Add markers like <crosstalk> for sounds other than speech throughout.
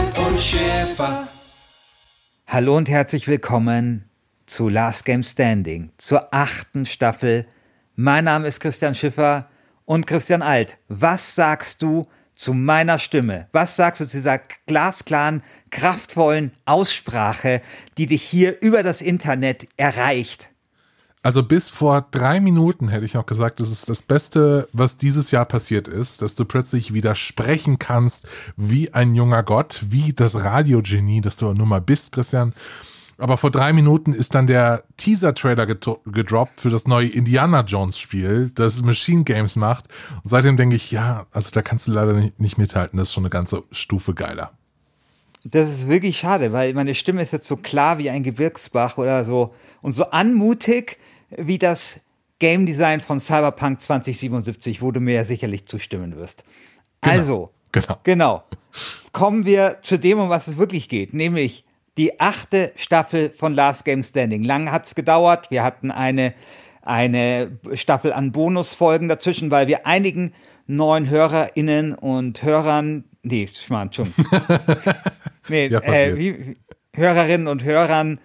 Alf und Schäfer. Hallo und herzlich willkommen zu Last Game Standing, zur achten Staffel. Mein Name ist Christian Schiffer und Christian Alt. Was sagst du zu meiner Stimme? Was sagst du zu dieser glasklaren, kraftvollen Aussprache, die dich hier über das Internet erreicht? Also bis vor drei Minuten hätte ich noch gesagt, das ist das Beste, was dieses Jahr passiert ist, dass du plötzlich wieder sprechen kannst wie ein junger Gott, wie das Radiogenie, das du nun mal bist, Christian. Aber vor drei Minuten ist dann der Teaser-Trailer gedroppt für das neue Indiana Jones-Spiel, das Machine Games macht. Und seitdem denke ich, ja, also da kannst du leider nicht, nicht mithalten. Das ist schon eine ganze Stufe geiler. Das ist wirklich schade, weil meine Stimme ist jetzt so klar wie ein Gebirgsbach oder so und so anmutig wie das Game Design von Cyberpunk 2077, wo du mir ja sicherlich zustimmen wirst. Genau, Also, genau. genau. Kommen wir zu dem, um was es wirklich geht, nämlich die achte Staffel von Last Game Standing. Lang hat es gedauert. Wir hatten eine, eine Staffel an Bonusfolgen dazwischen, weil wir einigen neuen HörerInnen und Hörern, nee, Schmarrn, <laughs> nee, Ja, äh, wie, Hörerinnen und Hörern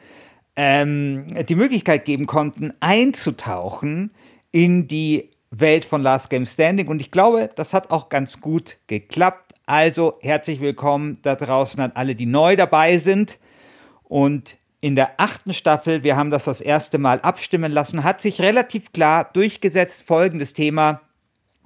ähm, die Möglichkeit geben konnten, einzutauchen in die Welt von Last Game Standing. Und ich glaube, das hat auch ganz gut geklappt. Also herzlich willkommen da draußen an alle, die neu dabei sind. Und in der achten Staffel, wir haben das das erste Mal abstimmen lassen, hat sich relativ klar durchgesetzt folgendes Thema,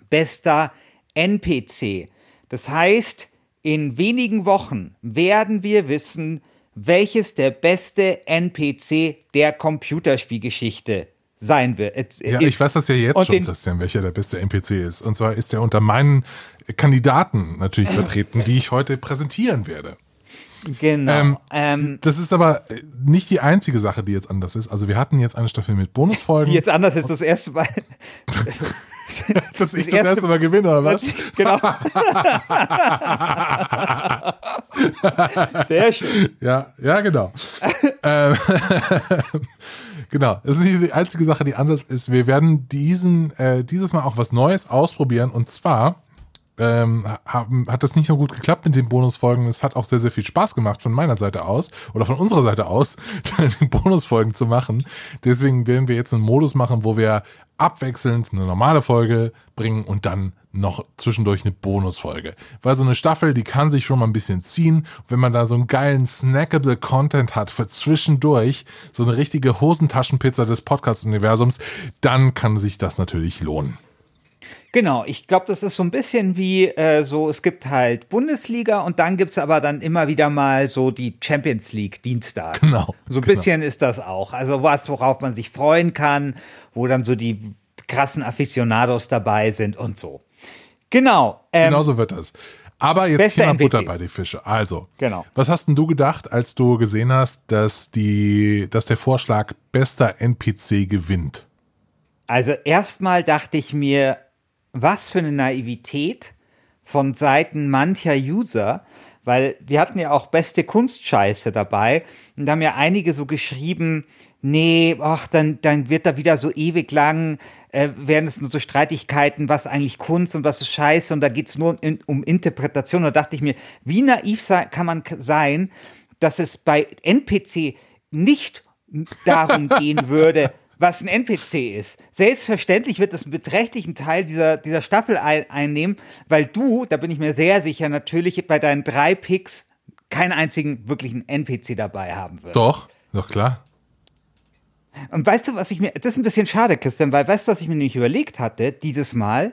bester NPC. Das heißt, in wenigen Wochen werden wir wissen, welches der beste NPC der Computerspielgeschichte sein wird. Ja, ich weiß das ja jetzt Und schon, Christian, welcher der beste NPC ist. Und zwar ist er unter meinen Kandidaten natürlich vertreten, die ich heute präsentieren werde. Genau. Ähm, Ähm, Das ist aber nicht die einzige Sache, die jetzt anders ist. Also wir hatten jetzt eine Staffel mit Bonusfolgen. die jetzt anders ist das erste Mal. <laughs> <laughs> dass ich das erste- erste Mal gewinne, oder was? <laughs> genau. <laughs> Sehr schön. Ja, ja, genau. ähm, genau. Das ist nicht die einzige Sache, die anders ist. Wir werden diesen, äh, dieses Mal auch was Neues ausprobieren. Und zwar ähm, haben, hat das nicht nur gut geklappt mit den Bonusfolgen. Es hat auch sehr, sehr viel Spaß gemacht von meiner Seite aus oder von unserer Seite aus, <laughs> die Bonusfolgen zu machen. Deswegen werden wir jetzt einen Modus machen, wo wir abwechselnd eine normale Folge bringen und dann noch zwischendurch eine Bonusfolge. Weil so eine Staffel, die kann sich schon mal ein bisschen ziehen. Wenn man da so einen geilen snackable Content hat für zwischendurch, so eine richtige Hosentaschenpizza des Podcast-Universums, dann kann sich das natürlich lohnen. Genau, ich glaube, das ist so ein bisschen wie äh, so, es gibt halt Bundesliga und dann gibt's aber dann immer wieder mal so die Champions League Dienstag. Genau, So ein genau. bisschen ist das auch. Also was, worauf man sich freuen kann, wo dann so die krassen Aficionados dabei sind und so. Genau. Ähm, Genau so wird das. Aber jetzt mal NPC. Butter bei die Fische. Also, Genau. was hast denn du gedacht, als du gesehen hast, dass die, dass der Vorschlag bester NPC gewinnt? Also erstmal dachte ich mir, was für eine Naivität von Seiten mancher User, weil wir hatten ja auch beste Kunstscheiße dabei und da haben ja einige so geschrieben, nee, ach, dann, dann wird da wieder so ewig lang, äh, werden es nur so Streitigkeiten, was eigentlich Kunst und was ist Scheiße und da geht's nur in, um Interpretation. Da dachte ich mir, wie naiv kann man sein, dass es bei NPC nicht darum <laughs> gehen würde, was ein NPC ist. Selbstverständlich wird das einen beträchtlichen Teil dieser, dieser Staffel ein, einnehmen, weil du, da bin ich mir sehr sicher, natürlich bei deinen drei Picks keinen einzigen wirklichen NPC dabei haben wird. Doch, doch klar. Und weißt du, was ich mir, das ist ein bisschen schade, Christian, weil weißt du, was ich mir nämlich überlegt hatte, dieses Mal,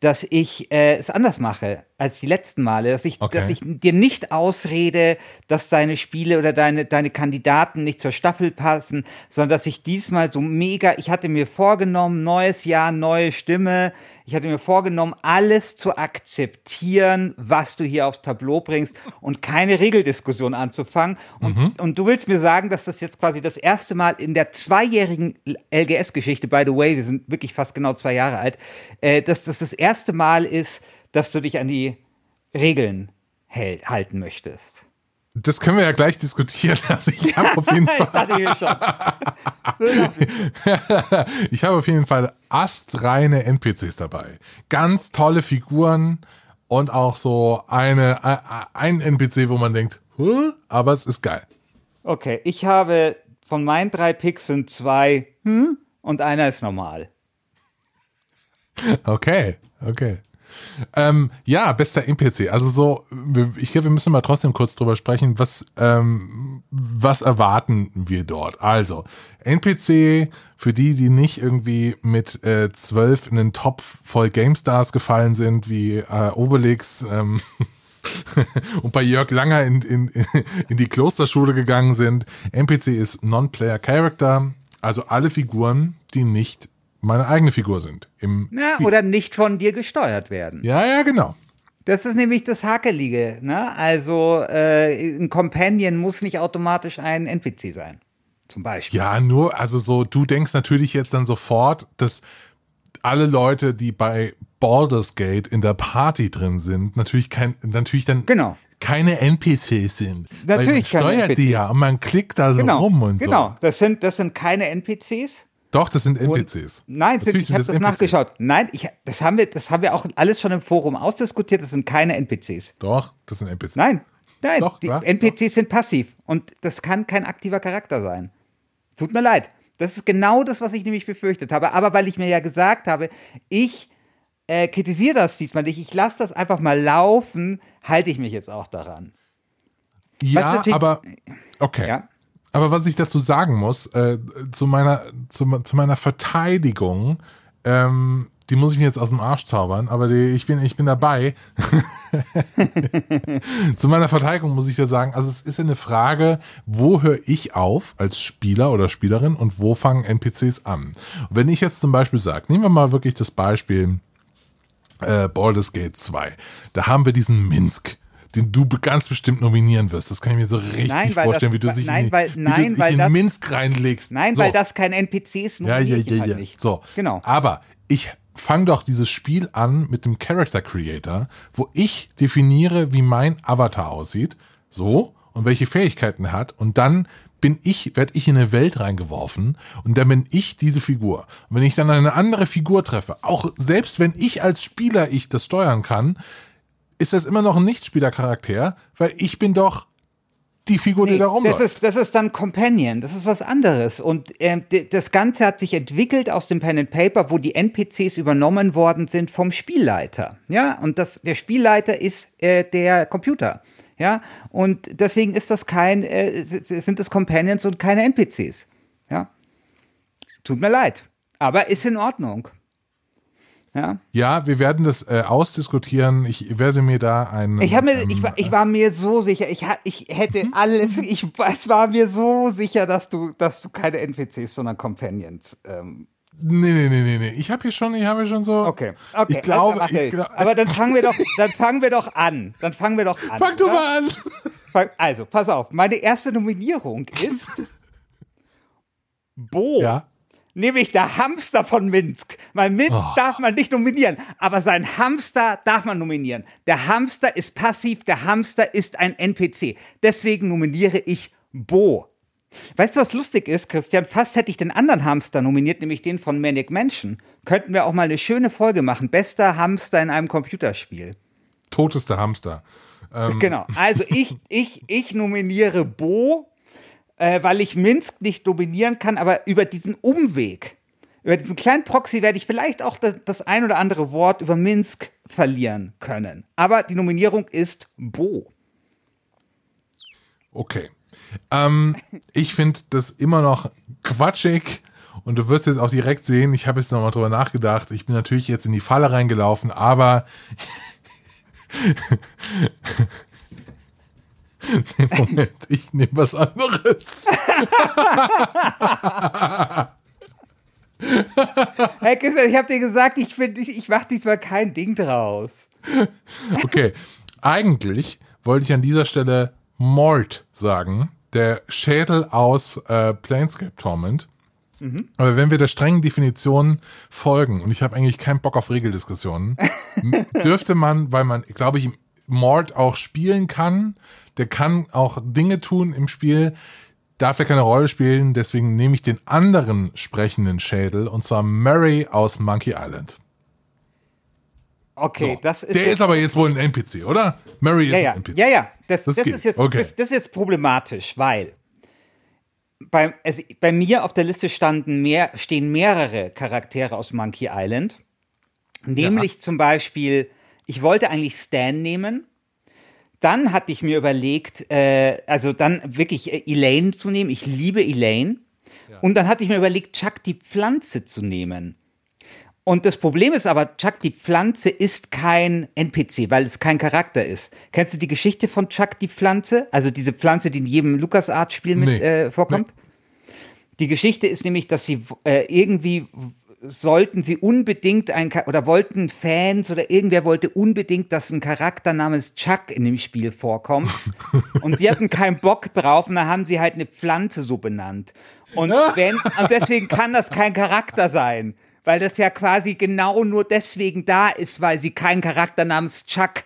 dass ich äh, es anders mache als die letzten Male, dass ich, Okay. dass ich dir nicht ausrede, dass deine Spiele oder deine, deine Kandidaten nicht zur Staffel passen, sondern dass ich diesmal so mega, ich hatte mir vorgenommen, neues Jahr, neue Stimme, ich hatte mir vorgenommen, alles zu akzeptieren, was du hier aufs Tableau bringst und keine Regeldiskussion anzufangen. Und, und du willst mir sagen, dass das jetzt quasi das erste Mal in der zweijährigen LGS-Geschichte, by the way, wir sind wirklich fast genau zwei Jahre alt, äh, dass das das erste Mal ist, dass du dich an die Regeln hält, halten möchtest. Das können wir ja gleich diskutieren. <laughs> Also ich habe auf jeden <laughs> Fall, <laughs> ich habe auf jeden Fall astreine NPCs dabei. Ganz tolle Figuren und auch so eine, ein- NPC, wo man denkt, huh? aber es ist geil. Okay, ich habe von meinen drei Picks sind zwei hm, und einer ist normal. Okay, okay. Ähm, ja, bester NPC. Also so, ich glaube, wir müssen mal trotzdem kurz drüber sprechen, was, ähm, was erwarten wir dort? Also, NPC, für die, die nicht irgendwie mit äh, zwölf in den Topf voll GameStars gefallen sind, wie äh, Obelix, ähm, <laughs> und bei Jörg Langer in, in, in die Klosterschule gegangen sind. NPC ist Non-Player Character, also alle Figuren, die nicht meine eigene Figur sind. Im Na, oder nicht von dir gesteuert werden. ja, ja, genau. Das ist nämlich das Hakelige. Ne? Also äh, ein Companion muss nicht automatisch ein NPC sein. Zum Beispiel. Ja, nur, also so, du denkst natürlich jetzt dann sofort, dass alle Leute, die bei Baldur's Gate in der Party drin sind, natürlich kein, natürlich dann Genau. keine NPCs sind. Weil man Natürlich keine steuert die NPCs. ja und man klickt da so Genau, rum und genau. so. Das sind, das sind keine NPCs. Doch, das sind Und- NPCs. Nein, sind, ich habe das NPCs. nachgeschaut. Nein, ich, das, haben wir, das haben wir auch alles schon im Forum ausdiskutiert. Das sind keine NPCs. Doch, das sind NPCs. Nein, nein, Doch, die klar, NPCs sind passiv und das kann kein aktiver Charakter sein. Tut mir leid. Das ist genau das, was ich nämlich befürchtet habe. Aber weil ich mir ja gesagt habe, ich äh, kritisiere das diesmal nicht, ich lasse das einfach mal laufen, halte ich mich jetzt auch daran. Ja, aber okay. Ja? Aber was ich dazu sagen muss, äh, zu meiner zu, zu meiner Verteidigung, ähm, die muss ich mir jetzt aus dem Arsch zaubern, aber die, ich bin ich bin dabei. <laughs> zu meiner Verteidigung muss ich ja sagen, also es ist ja eine Frage, wo höre ich auf als Spieler oder Spielerin und wo fangen NPCs an? Und wenn ich jetzt zum Beispiel sage, nehmen wir mal wirklich das Beispiel äh, Baldur's Gate 2, da haben wir diesen Minsk. Den du ganz bestimmt nominieren wirst. Das kann ich mir so richtig Nein, vorstellen, das- wie du dich nein, in, weil- nein, weil in das- Minsk reinlegst. Nein, so. weil das kein NPC ist, Ja, ja, ja, halt ja. nicht. So. Genau. Aber ich fange doch dieses Spiel an mit dem Character Creator, wo ich definiere, wie mein Avatar aussieht, so und welche Fähigkeiten er hat und dann bin ich, werde ich in eine Welt reingeworfen und dann bin ich diese Figur. Und wenn ich dann eine andere Figur treffe, auch selbst wenn ich als Spieler ich das steuern kann, ist das immer noch ein Nichtspielercharakter, weil ich bin doch die Figur, die Nee, da das rumläuft. ist, das ist dann Companion, das ist was anderes. Und d- das Ganze hat sich entwickelt aus dem Pen and Paper, wo die NPCs übernommen worden sind vom Spielleiter. Ja, und das, der Spielleiter ist äh, der Computer. Ja, und deswegen ist das kein, äh, sind das Companions und keine NPCs. Ja, tut mir leid, aber ist in Ordnung. Ja. Ja, wir werden das äh, ausdiskutieren. Ich werde mir da ein. Ich, mir, ähm, ich, war, ich war mir so sicher, ich, ich hätte alles, ich, es war mir so sicher, dass du, dass du keine NPCs, sondern Companions. Ähm, Nee, nee, nee, nee, nee. Ich habe hier schon, ich habe hier schon so. okay, okay. Ich glaube, also, ich glaub, aber dann fangen wir doch, <laughs> dann fangen wir doch an. Dann fangen wir doch an. fang du mal an. Also, pass auf, meine erste Nominierung ist Bo. Ja. Nämlich der Hamster von Minsk. Weil Minsk Oh. darf man nicht nominieren, aber sein Hamster darf man nominieren. Der Hamster ist passiv, der Hamster ist ein NPC. Deswegen nominiere ich Bo. Weißt du, was lustig ist, Christian? Fast hätte ich den anderen Hamster nominiert, nämlich den von Manic Mansion. Könnten wir auch mal eine schöne Folge machen. Bester Hamster in einem Computerspiel. Totester Hamster. Ähm, Genau. Also ich, ich, ich nominiere Bo, äh, weil ich Minsk nicht nominieren kann, aber über diesen Umweg, über diesen kleinen Proxy werde ich vielleicht auch das, das ein oder andere Wort über Minsk verlieren können. Aber die Nominierung ist Bo. Okay. Ähm, ich finde das immer noch quatschig und du wirst jetzt auch direkt sehen, ich habe jetzt nochmal drüber nachgedacht. Ich bin natürlich jetzt in die Falle reingelaufen, aber <laughs> <laughs> Moment, ich nehme was anderes. <laughs> Herr Kissler, ich habe dir gesagt, ich, find, ich, ich mache diesmal kein Ding draus. Okay, eigentlich wollte ich an dieser Stelle Mort sagen, der Schädel aus äh, Planescape Torment. Aber wenn wir der strengen Definition folgen, und ich habe eigentlich keinen Bock auf Regeldiskussionen, <laughs> dürfte man, weil man, glaube ich, Mord auch spielen kann, der kann auch Dinge tun im Spiel, darf er keine Rolle spielen, deswegen nehme ich den anderen sprechenden Schädel, und zwar Murray aus Monkey Island. Okay, So. das ist. der ist aber jetzt wohl ein NPC, oder? Murray ist ja, ja, ein NPC. ja, ja. Das, Das das, ist jetzt, Okay. das, das ist jetzt problematisch, weil bei, es, bei mir auf der Liste standen mehr, stehen mehrere Charaktere aus Monkey Island. Nämlich zum Beispiel, ich wollte eigentlich Stan nehmen. Dann hatte ich mir überlegt, äh, also dann wirklich äh, Elaine zu nehmen. Ich liebe Elaine. Und dann hatte ich mir überlegt, Chuck die Pflanze zu nehmen. Und das Problem ist aber, Chuck die Pflanze ist kein NPC, weil es kein Charakter ist. Kennst du die Geschichte von Chuck die Pflanze? Also diese Pflanze, die in jedem LucasArts-Spiel mit Nee. äh, vorkommt? Die Geschichte ist nämlich, dass sie äh, irgendwie sollten sie unbedingt ein oder wollten Fans oder irgendwer wollte unbedingt, dass ein Charakter namens Chuck in dem Spiel vorkommt. <laughs> und sie hatten keinen Bock drauf und dann haben sie halt eine Pflanze so benannt. Und, wenn, und deswegen kann das kein Charakter sein, weil das ja quasi genau nur deswegen da ist, weil sie keinen Charakter namens Chuck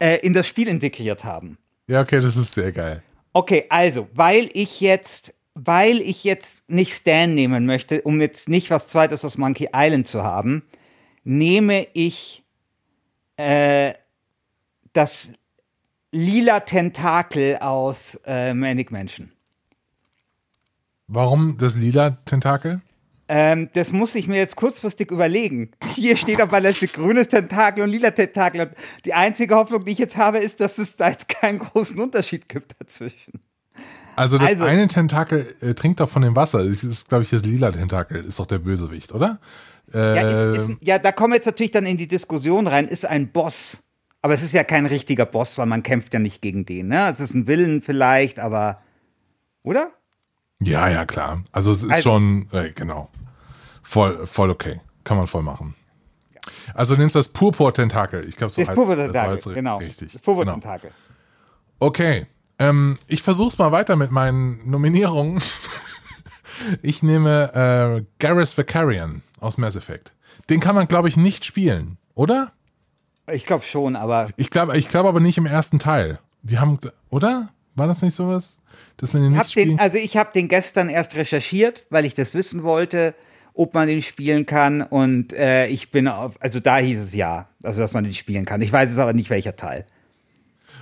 äh, in das Spiel integriert haben. Ja, okay, das ist sehr geil. Okay, also, weil ich jetzt, weil ich jetzt nicht Stan nehmen möchte, um jetzt nicht was zweites aus Monkey Island zu haben, nehme ich äh, das lila Tentakel aus äh, Manic Mansion. Warum das lila Tentakel? Ähm, das muss ich mir jetzt kurzfristig überlegen. <laughs> Hier steht auf meiner Liste grünes Tentakel und lila Tentakel. Und die einzige Hoffnung, die ich jetzt habe, ist, dass es da jetzt keinen großen Unterschied gibt dazwischen. Also das Also- eine Tentakel äh, trinkt doch von dem Wasser. Das ist, glaube ich, das lila Tentakel. Ist doch der Bösewicht, oder? Ja, Äh, ist, ist, ja, da kommen wir jetzt natürlich dann in die Diskussion rein, ist ein Boss. Aber es ist ja kein richtiger Boss, weil man kämpft ja nicht gegen den. Ne? Es ist ein Willen vielleicht, aber. Oder? ja, ja, klar. Also es ist Also- schon, äh, genau. Voll, voll okay. Kann man voll machen. Also du nimmst das Purpur-Tentakel. Ich glaube, so Das heißt- Purpur-Tentakel, genau. Richtig. Das Genau. Purpur-Tentakel. Okay. Ähm, ich versuch's mal weiter mit meinen Nominierungen. <laughs> ich nehme äh, Garrus Vicarian aus Mass Effect. Den kann man, glaube ich, nicht spielen, oder? Ich glaube schon, aber Ich glaube ich glaub aber nicht im ersten Teil. Die haben, oder? War das nicht sowas? Dass man den nicht spielen den, also ich habe den gestern erst recherchiert, weil ich das wissen wollte, ob man den spielen kann. Und äh, ich bin auf, also da hieß es ja, also dass man den spielen kann. Ich weiß es aber nicht, welcher Teil.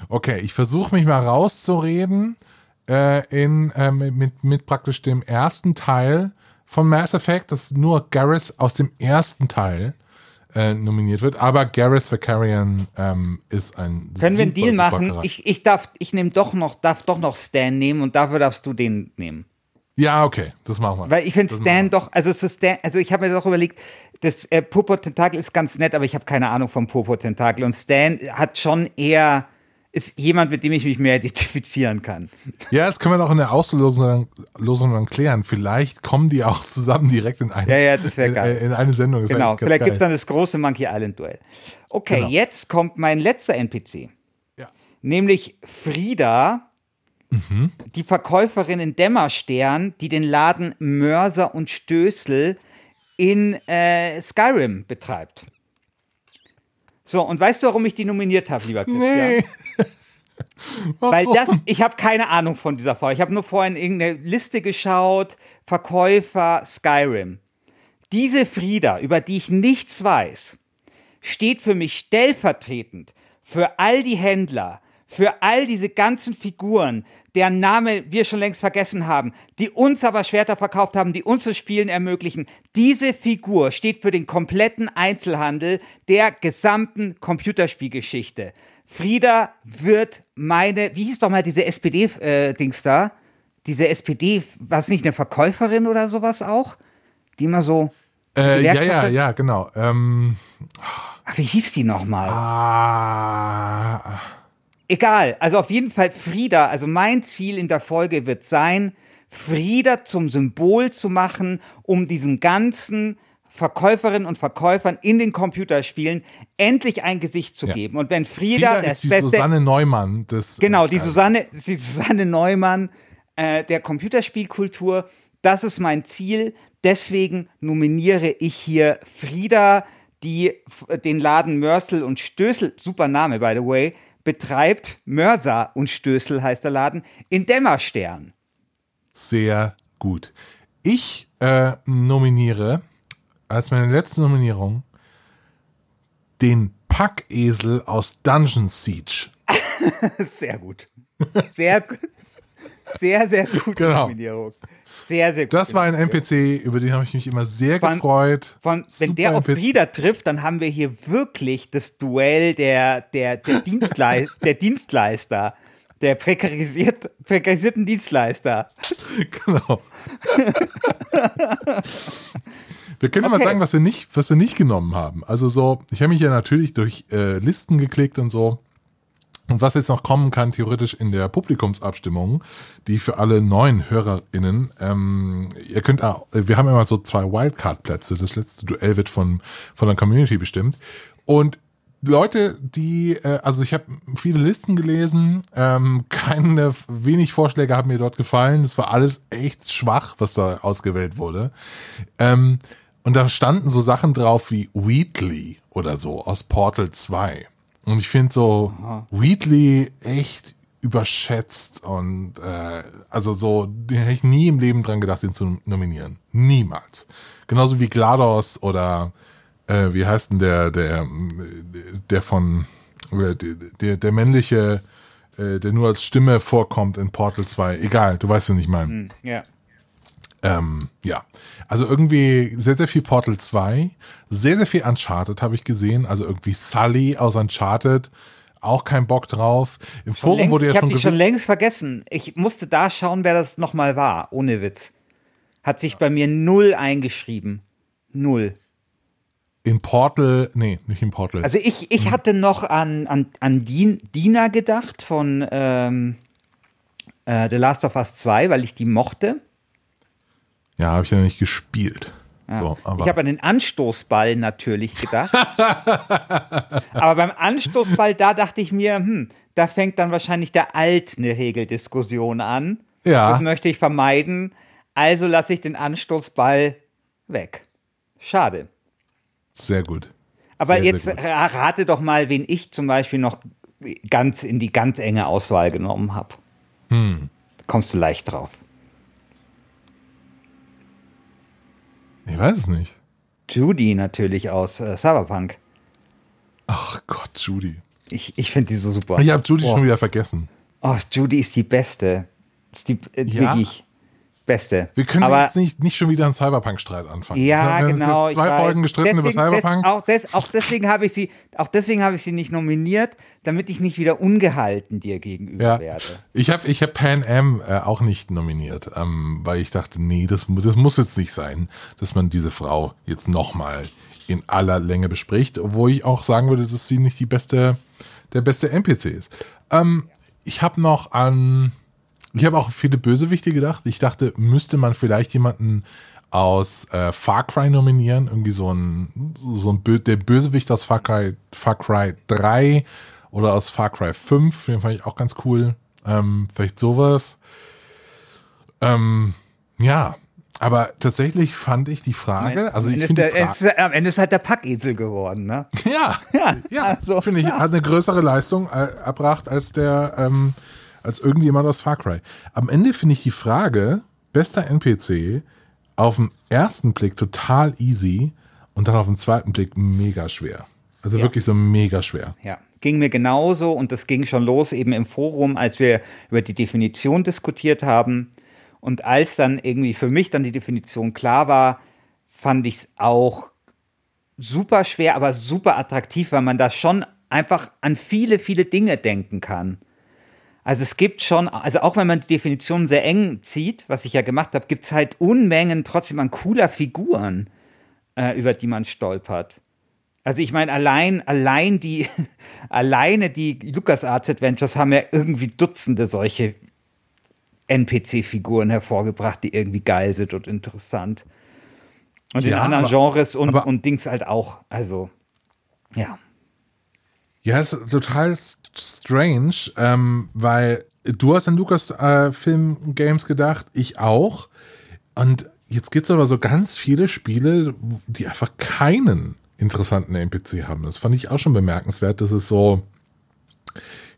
Okay, ich versuche mich mal rauszureden äh, in, äh, mit, mit praktisch dem ersten Teil von Mass Effect, dass nur Garrus aus dem ersten Teil äh, nominiert wird. Aber Garrus Vicarian ähm, ist ein Können wir einen Deal machen? Charakter. Ich, ich darf, ich nehme doch noch, darf doch noch Stan nehmen und dafür darfst du den nehmen. Ja, okay, das machen wir. Weil ich finde Stan doch, also Stan, also ich habe mir doch überlegt, das äh, Purpur-Tentakel ist ganz nett, aber ich habe keine Ahnung vom Purpur-Tentakel. Und Stan hat schon eher, ist jemand, mit dem ich mich mehr identifizieren kann. Ja, das können wir noch in der Auslosung Losung dann klären. Vielleicht kommen die auch zusammen direkt in eine, Ja, ja, das wär in, geil. in eine Sendung. Das Genau, vielleicht gibt es geil. dann das große Monkey Island-Duell. Okay, Genau. jetzt kommt mein letzter NPC. Ja. Nämlich Frieda, Mhm. die Verkäuferin in Dämmerstern, die den Laden Mörser und Stößel in äh, Skyrim betreibt. So, und weißt du, warum ich die nominiert habe, lieber Christian? Nee. <laughs> Weil das, ich habe keine Ahnung von dieser Frau. Ich habe nur vorhin irgendeine Liste geschaut, Verkäufer Skyrim. Diese Frieda, über die ich nichts weiß, steht für mich stellvertretend für all die Händler, für all diese ganzen Figuren, deren Name wir schon längst vergessen haben, die uns aber Schwerter verkauft haben, die uns das Spielen ermöglichen. Diese Figur steht für den kompletten Einzelhandel der gesamten Computerspielgeschichte. Frieda wird meine, wie hieß doch mal diese SPD-Dings da? Diese SPD, war es nicht eine Verkäuferin oder sowas auch? Die immer so. Äh, ja, ja, ja, genau. Ähm, Ach, wie hieß die nochmal? ah, Egal, also auf jeden Fall Frieda, also mein Ziel in der Folge wird sein, Frieda zum Symbol zu machen, um diesen ganzen Verkäuferinnen und Verkäufern in den Computerspielen endlich ein Gesicht zu Ja. geben. Und wenn Frieda, Frieda das ist die beste, Susanne Neumann des. genau, die äh, Susanne, die Susanne Neumann äh, der Computerspielkultur, das ist mein Ziel. Deswegen nominiere ich hier Frieda, die den Laden Mörsel und Stößel, super Name by the way, betreibt. Mörser und Stößel heißt der Laden, in Dämmerstern. Sehr gut. Ich äh, nominiere als meine letzte Nominierung den Packesel aus Dungeon Siege. <laughs> Sehr gut. Sehr, sehr, sehr gute Genau. Nominierung. Sehr, sehr gut. Das war ein NPC, über den habe ich mich immer sehr Von- gefreut. Von, wenn der auf NPC. Frieda trifft, dann haben wir hier wirklich das Duell der, der, der, Dienstleis <laughs> der Dienstleister. Der prekarisiert, prekarisierten Dienstleister. Genau. <laughs> Wir können ja mal Okay. sagen, was wir nicht, was wir nicht genommen haben. Also so, ich habe mich ja natürlich durch äh, Listen geklickt und so. Und was jetzt noch kommen kann, theoretisch in der Publikumsabstimmung, die für alle neuen HörerInnen, ähm, ihr könnt auch, wir haben immer so zwei Wildcard-Plätze. Das letzte Duell wird von, von der Community bestimmt. Und Leute, die, äh, also ich habe viele Listen gelesen, ähm, keine, wenig Vorschläge haben mir dort gefallen. Das war alles echt schwach, was da ausgewählt wurde. Ähm, und da standen so Sachen drauf wie Wheatley oder so aus Portal 2. Und ich finde so Wheatley echt überschätzt und äh, also so, den hätte ich nie im Leben dran gedacht, den zu nominieren. Niemals. Genauso wie GLaDOS oder äh, wie heißt denn der, der, der von der, der, der männliche, äh, der nur als Stimme vorkommt in Portal 2. Egal, du weißt, was ich meine. Ja. Ähm, ja, also irgendwie sehr, sehr viel Portal 2, sehr, sehr viel Uncharted habe ich gesehen, also irgendwie Sully aus Uncharted, auch kein Bock drauf. Im Forum längst, wurde ja ich habe schon die schon längst vergessen. Ich musste da schauen, wer das nochmal war. Ohne Witz. Hat sich bei mir null eingeschrieben. Null. In Portal, nee, nicht in Portal. Also ich, ich hatte noch an, an, an Dina gedacht von ähm, äh, The Last of Us 2, weil ich die mochte. Ja, habe ich ja nicht gespielt. So, aber ich habe an den Anstoßball natürlich gedacht. <laughs> aber beim Anstoßball, da dachte ich mir, hm, da fängt dann wahrscheinlich der Alt eine Regeldiskussion an. Ja. Das möchte ich vermeiden. Also lasse ich den Anstoßball weg. Schade. sehr gut. Aber Sehr, sehr jetzt gut. ra- rate doch mal, wen ich zum Beispiel noch ganz in die ganz enge Auswahl genommen habe. Hm. Kommst du leicht drauf. Ich weiß es nicht. Judy natürlich aus äh, Cyberpunk. Ach Gott, Judy. Ich, ich finde die so super. Ich habe Judy oh. schon wieder vergessen. Oh, Judy ist die Beste. Ist die äh, Ja? wirklich Beste. Wir können Aber jetzt nicht, nicht schon wieder einen Cyberpunk-Streit anfangen. ja, jetzt genau. Zwei weiß. Folgen gestritten über Deswegen- des- Cyberpunk. Auch, des, auch deswegen habe ich sie, auch deswegen habe ich sie nicht nominiert, damit ich nicht wieder ungehalten dir gegenüber Ja, werde. ich habe ich hab Pan Am äh, auch nicht nominiert, ähm, weil ich dachte, nee, das, das muss jetzt nicht sein, dass man diese Frau jetzt nochmal in aller Länge bespricht, obwohl ich auch sagen würde, dass sie nicht die beste, der beste NPC ist. Ähm, ich habe noch an, ich habe auch viele Bösewichte gedacht. Ich dachte, müsste man vielleicht jemanden aus äh, Far Cry nominieren, irgendwie so ein, so ein Bö der Bösewicht aus Far Cry, Far Cry 3 oder aus Far Cry 5, den fand ich auch ganz cool. Ähm, vielleicht sowas. Ähm, ja, aber tatsächlich fand ich die Frage, also am, ich Ende finde am Ende ist halt der Packesel geworden, ne? <laughs> ja, ja, also, finde ich, hat eine größere Leistung äh, erbracht als der, ähm, als irgendjemand aus Far Cry. Am Ende finde ich die Frage, bester NPC, auf den ersten Blick total easy und dann auf den zweiten Blick mega schwer. Also wirklich so mega schwer. Ja, ging mir genauso und das ging schon los eben im Forum, als wir über die Definition diskutiert haben. Und als dann irgendwie für mich dann die Definition klar war, fand ich es auch super schwer, aber super attraktiv, weil man da schon einfach an viele, viele Dinge denken kann. Also es gibt schon, also auch wenn man die Definition sehr eng zieht, was ich ja gemacht habe, gibt es halt Unmengen trotzdem an cooler Figuren, äh, über die man stolpert. Also ich meine, allein, allein die, <laughs> alleine die LucasArts Adventures haben ja irgendwie Dutzende solche NPC-Figuren hervorgebracht, die irgendwie geil sind und interessant. Und in anderen aber, Genres und, und Dings halt auch. Also, ja. Ja, ist total strange, ähm, weil du hast an Lukas-Film-Games äh, gedacht, ich auch. Und jetzt gibt es aber so ganz viele Spiele, die einfach keinen interessanten NPC haben. Das fand ich auch schon bemerkenswert, dass es so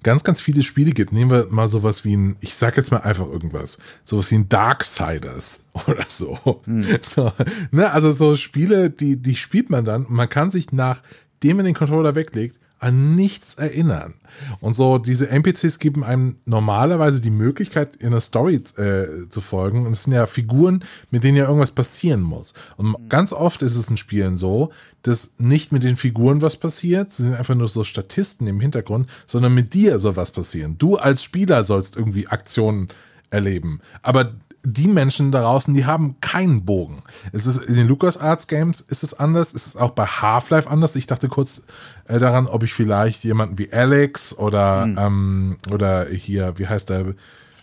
ganz, ganz viele Spiele gibt. Nehmen wir mal sowas wie ein, ich sag jetzt mal einfach irgendwas, sowas wie ein Darksiders <laughs> oder so. Hm. <laughs> so ne? Also so Spiele, die, die spielt man dann und man kann sich nachdem man den Controller weglegt, an nichts erinnern. Und so, diese NPCs geben einem normalerweise die Möglichkeit, in der Story äh, zu folgen. Und es sind ja Figuren, mit denen ja irgendwas passieren muss. Und mhm. ganz oft ist es in Spielen so, dass nicht mit den Figuren was passiert, sie sind einfach nur so Statisten im Hintergrund, sondern mit dir soll was passieren. Du als Spieler sollst irgendwie Aktionen erleben. Aber die Menschen da draußen, die haben keinen Bogen. Es ist in den LucasArts Games ist es anders, es ist auch bei Half-Life anders. Ich dachte kurz äh, daran, ob ich vielleicht jemanden wie Alex oder mhm. ähm, oder hier, wie heißt der,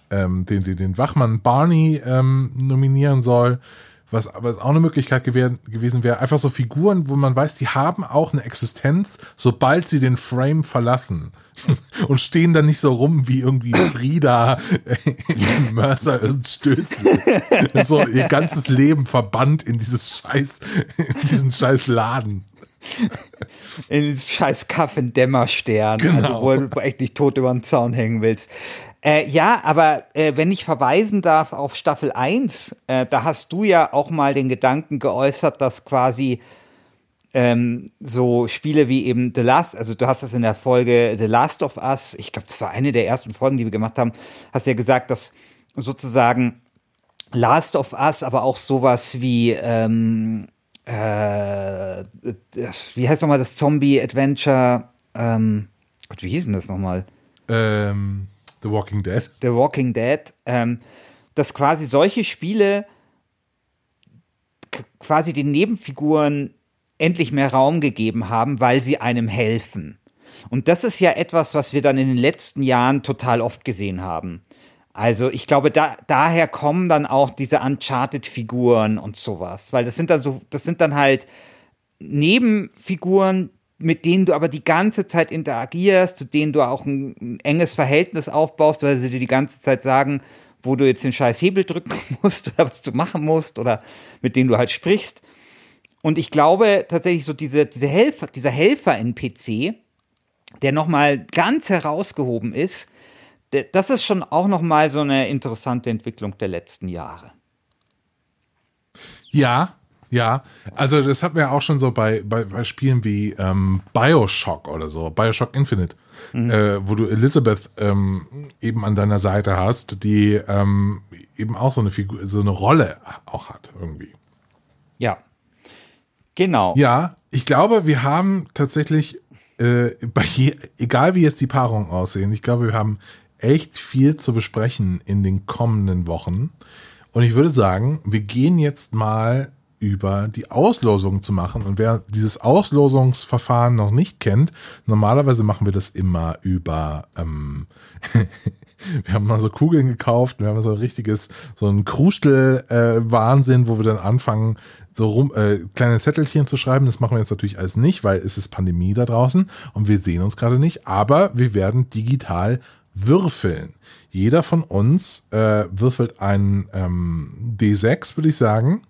ähm, den, den, den Wachmann Barney ähm, nominieren soll was aber auch eine Möglichkeit gewesen, gewesen wäre, einfach so Figuren, wo man weiß, die haben auch eine Existenz, sobald sie den Frame verlassen. <laughs> Und stehen dann nicht so rum wie irgendwie Frieda in Mercer und Stößen. so ihr ganzes Leben verbannt in dieses Scheiß, in diesen scheiß Laden. In dieses scheiß Kaffendämmerstern, also genau. also wo du echt nicht tot über den Zaun hängen willst. Äh, ja, aber äh, wenn ich verweisen darf auf Staffel 1, äh, da hast du ja auch mal den Gedanken geäußert, dass quasi ähm, so Spiele wie eben The Last, also du hast das in der Folge The Last of Us, ich glaube, das war eine der ersten Folgen, die wir gemacht haben, hast ja gesagt, dass sozusagen Last of Us, aber auch sowas wie, ähm, äh, wie heißt nochmal das Zombie-Adventure, ähm, Gott, wie hieß denn das nochmal? Ähm. The Walking Dead. The Walking Dead, ähm, dass quasi solche Spiele quasi den Nebenfiguren endlich mehr Raum gegeben haben, weil sie einem helfen. Und das ist ja etwas, was wir dann in den letzten Jahren total oft gesehen haben. Also ich glaube, da, daher kommen dann auch diese Uncharted-Figuren und sowas, weil das sind dann so, das sind dann halt Nebenfiguren, mit denen du aber die ganze Zeit interagierst, zu denen du auch ein, ein, enges Verhältnis aufbaust, weil sie dir die ganze Zeit sagen, wo du jetzt den scheiß Hebel drücken <laughs> musst oder was du machen musst oder mit denen du halt sprichst. Und ich glaube tatsächlich so diese, diese Helfer, dieser Helfer-NPC, der nochmal ganz herausgehoben ist, das ist schon auch nochmal so eine interessante Entwicklung der letzten Jahre. Ja, ja, also das hat wir auch schon so bei, bei, bei Spielen wie ähm, Bioshock oder so, Bioshock Infinite, mhm. äh, wo du Elizabeth ähm, eben an deiner Seite hast, die ähm, eben auch so eine Figur, so eine Rolle auch hat irgendwie. Ja, genau. Ja, ich glaube, wir haben tatsächlich, äh, bei je, egal wie jetzt die Paarungen aussehen, ich glaube, wir haben echt viel zu besprechen in den kommenden Wochen. Und ich würde sagen, wir gehen jetzt mal über die Auslosung zu machen. Und wer dieses Auslosungsverfahren noch nicht kennt, normalerweise machen wir das immer über, ähm, <laughs> wir haben mal so Kugeln gekauft, wir haben so ein richtiges, so ein Krustel-Wahnsinn, äh, wo wir dann anfangen, so rum, äh, kleine Zettelchen zu schreiben. Das machen wir jetzt natürlich alles nicht, weil es ist Pandemie da draußen und wir sehen uns gerade nicht. Aber wir werden digital würfeln. Jeder von uns äh, würfelt einen ähm, D6, würde ich sagen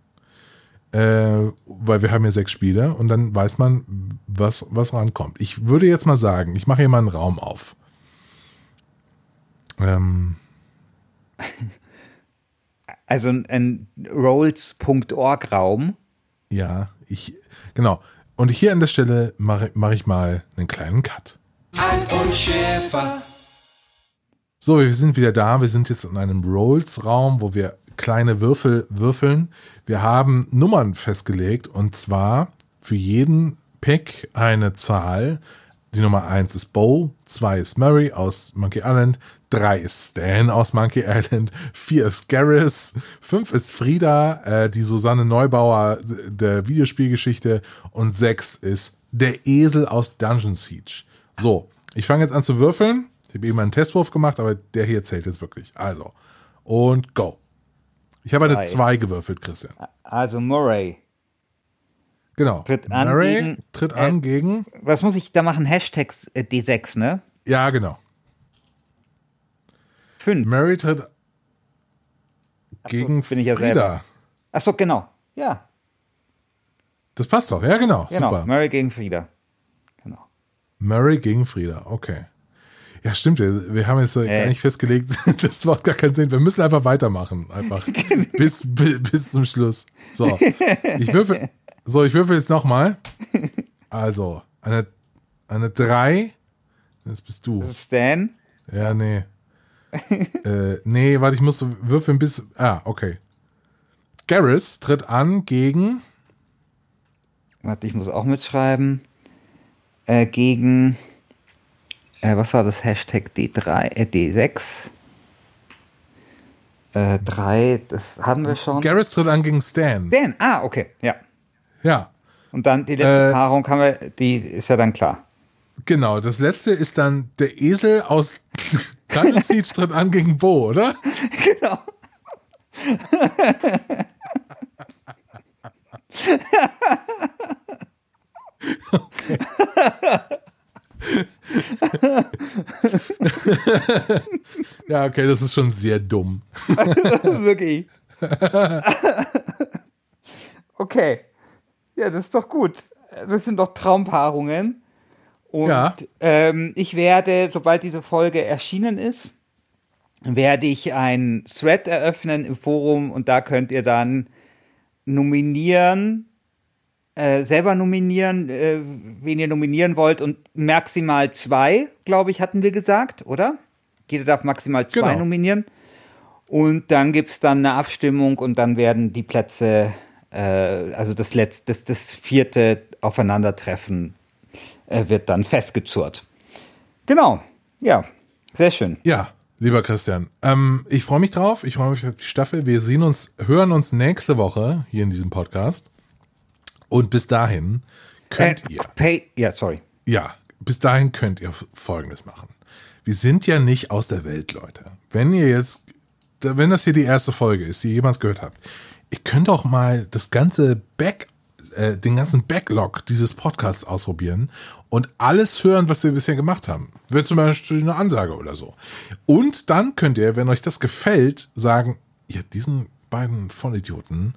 äh, weil wir haben ja sechs Spiele und dann weiß man, was, was rankommt. Ich würde jetzt mal sagen, ich mache hier mal einen Raum auf. Ähm. <laughs> Also ein Rolls.org Raum. Ja, ich, genau. Und hier an der Stelle mache mach ich mal einen kleinen Cut. Alp und Schäfer. So, wir sind wieder da. Wir sind jetzt in einem Rolls-Raum, wo wir kleine Würfel würfeln. Wir haben Nummern festgelegt und zwar für jeden Pick eine Zahl, die Nummer 1 ist Bo, 2 ist Murray aus Monkey Island, 3 ist Stan aus Monkey Island, <laughs> 4 ist Garrus, 5 ist Frieda, äh, die Susanne Neubauer der Videospielgeschichte und 6 ist der Esel aus Dungeon Siege. So, ich fange jetzt an zu würfeln. Ich habe eben einen Testwurf gemacht, aber der hier zählt jetzt wirklich. Also, und go. Ich habe eine Drei. 2 gewürfelt, Christian. Also Murray. Genau. Tritt an Murray gegen- tritt äh, an gegen. Was muss ich da machen? Hashtags äh, D6, ne? Ja, genau. Fünf. Murray tritt gegen bin ich ja Frieda. Achso, genau. Ja, Das passt doch. Ja, genau. genau. Super. Murray gegen Frieda. Genau. Murray gegen Frieda. Okay. Ja, stimmt. Wir wir haben jetzt äh, gar nicht festgelegt. <laughs> Das macht gar keinen Sinn. Wir müssen einfach weitermachen. Einfach. <laughs> bis, bis, bis zum Schluss. So. Ich würfel, so, ich würfel jetzt nochmal. Also, eine, eine 3. Das bist du. Stan. Ja, nee. äh, nee, warte, ich muss würfeln bis. Ah, okay. Garrus tritt an gegen. Warte, ich muss auch mitschreiben. Äh, gegen. Äh, was war das? Hashtag D3, äh, D6. Äh, 3, das haben wir schon. Garrus tritt an gegen Stan. Dan, ah, okay, ja. Ja, Und dann die letzte Äh, Paarung haben wir, die ist ja dann klar. genau. Das letzte ist dann der Esel aus <laughs> Siege tritt an gegen Bo, oder? <laughs> Genau. <laughs> Ja, okay, das ist schon sehr dumm. <laughs> Wirklich. okay. Ja, das ist doch gut. Das sind doch Traumpaarungen. Und Ja. ähm, ich werde, sobald diese Folge erschienen ist, werde ich einen Thread eröffnen im Forum und da könnt ihr dann nominieren, äh, selber nominieren, äh, wen ihr nominieren wollt und maximal zwei, glaube ich, hatten wir gesagt, oder? Jeder darf maximal zwei Genau. nominieren. Und dann gibt es dann eine Abstimmung und dann werden die Plätze, äh, also das letzte, das, das vierte Aufeinandertreffen äh, wird dann festgezurrt. Genau, ja, sehr schön. Ja, lieber Christian, ähm, ich freue mich drauf. Ich freue mich auf die Staffel. Wir sehen uns, hören uns nächste Woche hier in diesem Podcast. Und bis dahin könnt Äh, ihr. Pay, ja, sorry. Ja, bis dahin könnt ihr Folgendes machen. Wir sind ja nicht aus der Welt, Leute. Wenn ihr jetzt, wenn das hier die erste Folge ist, die ihr jemals gehört habt, ihr könnt auch mal das ganze Back, äh, den ganzen Backlog dieses Podcasts ausprobieren und alles hören, was wir bisher gemacht haben. Wird zum Beispiel eine Ansage oder so. Und dann könnt ihr, wenn euch das gefällt, sagen, ja, diesen beiden Vollidioten,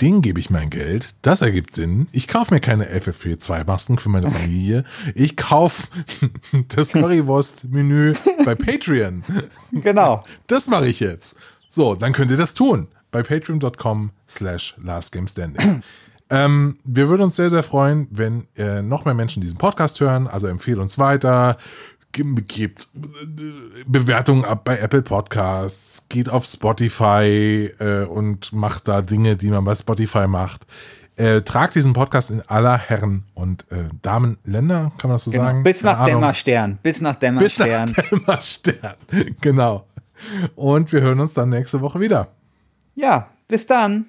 denen gebe ich mein Geld. Das ergibt Sinn. Ich kaufe mir keine FFP2-Masken für meine Familie. Ich kaufe <laughs> das Currywurst-Menü bei Patreon. <laughs> Genau. Das mache ich jetzt. So, dann könnt ihr das tun. Bei patreon.com slash lastgamestanding. <clears throat> ähm, wir würden uns sehr, sehr freuen, wenn äh, noch mehr Menschen diesen Podcast hören. Also empfehlt uns weiter. Ge- Gebt Bewertungen ab bei Apple Podcasts. Geht auf Spotify äh, und macht da Dinge, die man bei Spotify macht. Äh, tragt diesen Podcast in aller Herren und äh, Damenländer, kann man das so genau. sagen? Bis nach. Dämmerstern. Bis nach Bis nach Dämmerstern. Dämmerstern. <laughs> Genau. Und wir hören uns dann nächste Woche wieder. Ja, bis dann.